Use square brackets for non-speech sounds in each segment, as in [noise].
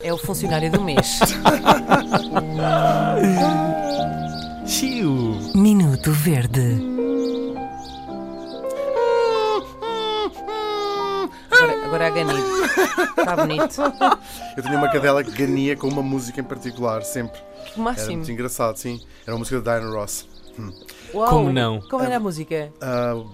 É o funcionário do mês. [laughs] Chiu! Minuto Verde. Agora, agora a ganido. Está bonito. Eu tinha uma cadela que gania com uma música em particular, sempre. Que Era máximo. muito engraçado, sim. Era uma música da Diana Ross. Uau. Como não? Como era a música? Uh,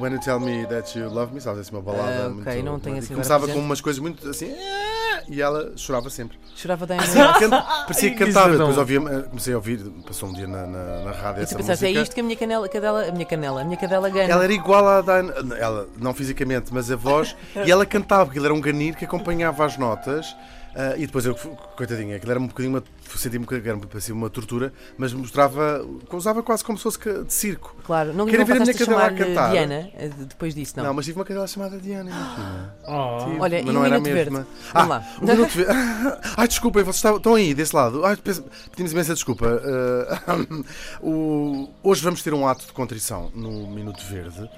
When You Tell Me That You Love Me, sabes, assim, uma balada Ah, muito... ok, não tenho assim Começava com umas coisas muito assim... "Ah", E ela chorava sempre. Chorava da can- Parecia que cantava. é Depois ouvia, comecei a ouvir, passou um dia na, na, na rádio E essa pensaste, é música. isto que a minha canela, cadela, a minha canela, a minha cadela gana. Ela era igual à Diana, ela, não fisicamente, mas a voz, [laughs] e ela cantava, porque ele era um ganir que acompanhava as notas. Ah, e depois eu, coitadinha, aquilo era um bocadinho uma, senti-me que era parecia uma tortura, mas mostrava, usava quase como se fosse de circo. Claro, não, Querem não ver a minha cadela a cantar? Diana eh, depois disso, não. Não, mas tive uma cadela chamada Diana. [gasps] Tive, Olha, mas e não o era a Minuto mesma. Verde? Ah, Vamos lá. o minuto verde. [laughs] Ai, desculpem, vocês estavam- estão aí desse lado. Ai, peço- pedimos imensa desculpa. Ah, [laughs] o- hoje vamos ter um ato de contrição no Minuto Verde.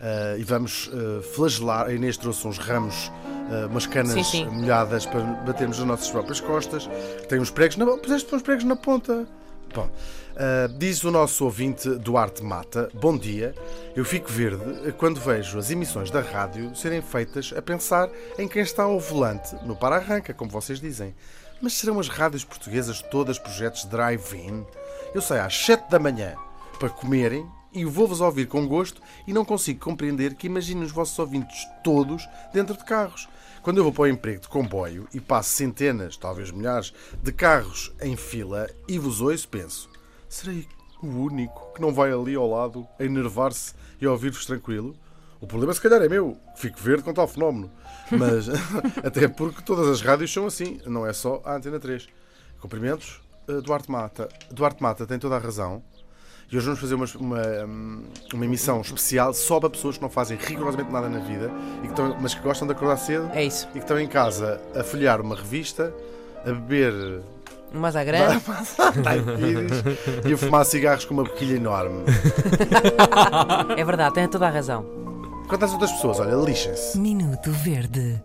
ah, e vamos ah, flagelar. A Inês trouxe uns ramos, ah, umas canas Sim, sim. molhadas para batermos nas nossas próprias costas. Tem uns pregos na Puseste uns pregos na ponta. Bom, ah, diz o nosso ouvinte Duarte Mata: Bom dia, eu fico verde quando vejo as emissões da rádio serem feitas a pensar em quem está ao volante, no para-arranca, como vocês dizem. Mas serão as rádios portuguesas todas projetos drive-in? Eu saio às 7 da manhã para comerem e vou-vos ouvir com gosto e não consigo compreender que imaginem os vossos ouvintes todos dentro de carros. Quando eu vou para o emprego de comboio e passo centenas, talvez milhares, de carros em fila e vos ouço, penso: serei o único que não vai ali ao lado a enervar-se e a ouvir-vos tranquilo? O problema, se calhar, é meu, fico verde com tal fenómeno. [laughs] Mas, [laughs] até porque todas as rádios são assim, não é só a Antena 3. Cumprimentos, eh, Duarte Mata. Duarte Mata tem toda a razão. E hoje vamos fazer uma, uma, hum, uma emissão especial só para pessoas que não fazem rigorosamente nada na vida, e que estão, mas que gostam de acordar cedo É isso. e que estão em casa a folhear uma revista, a beber Mas à grande. e a fumar cigarros com uma boquilha enorme. É verdade, tem toda a razão. Quanto às outras pessoas, olha, lixem-se. Minuto Verde.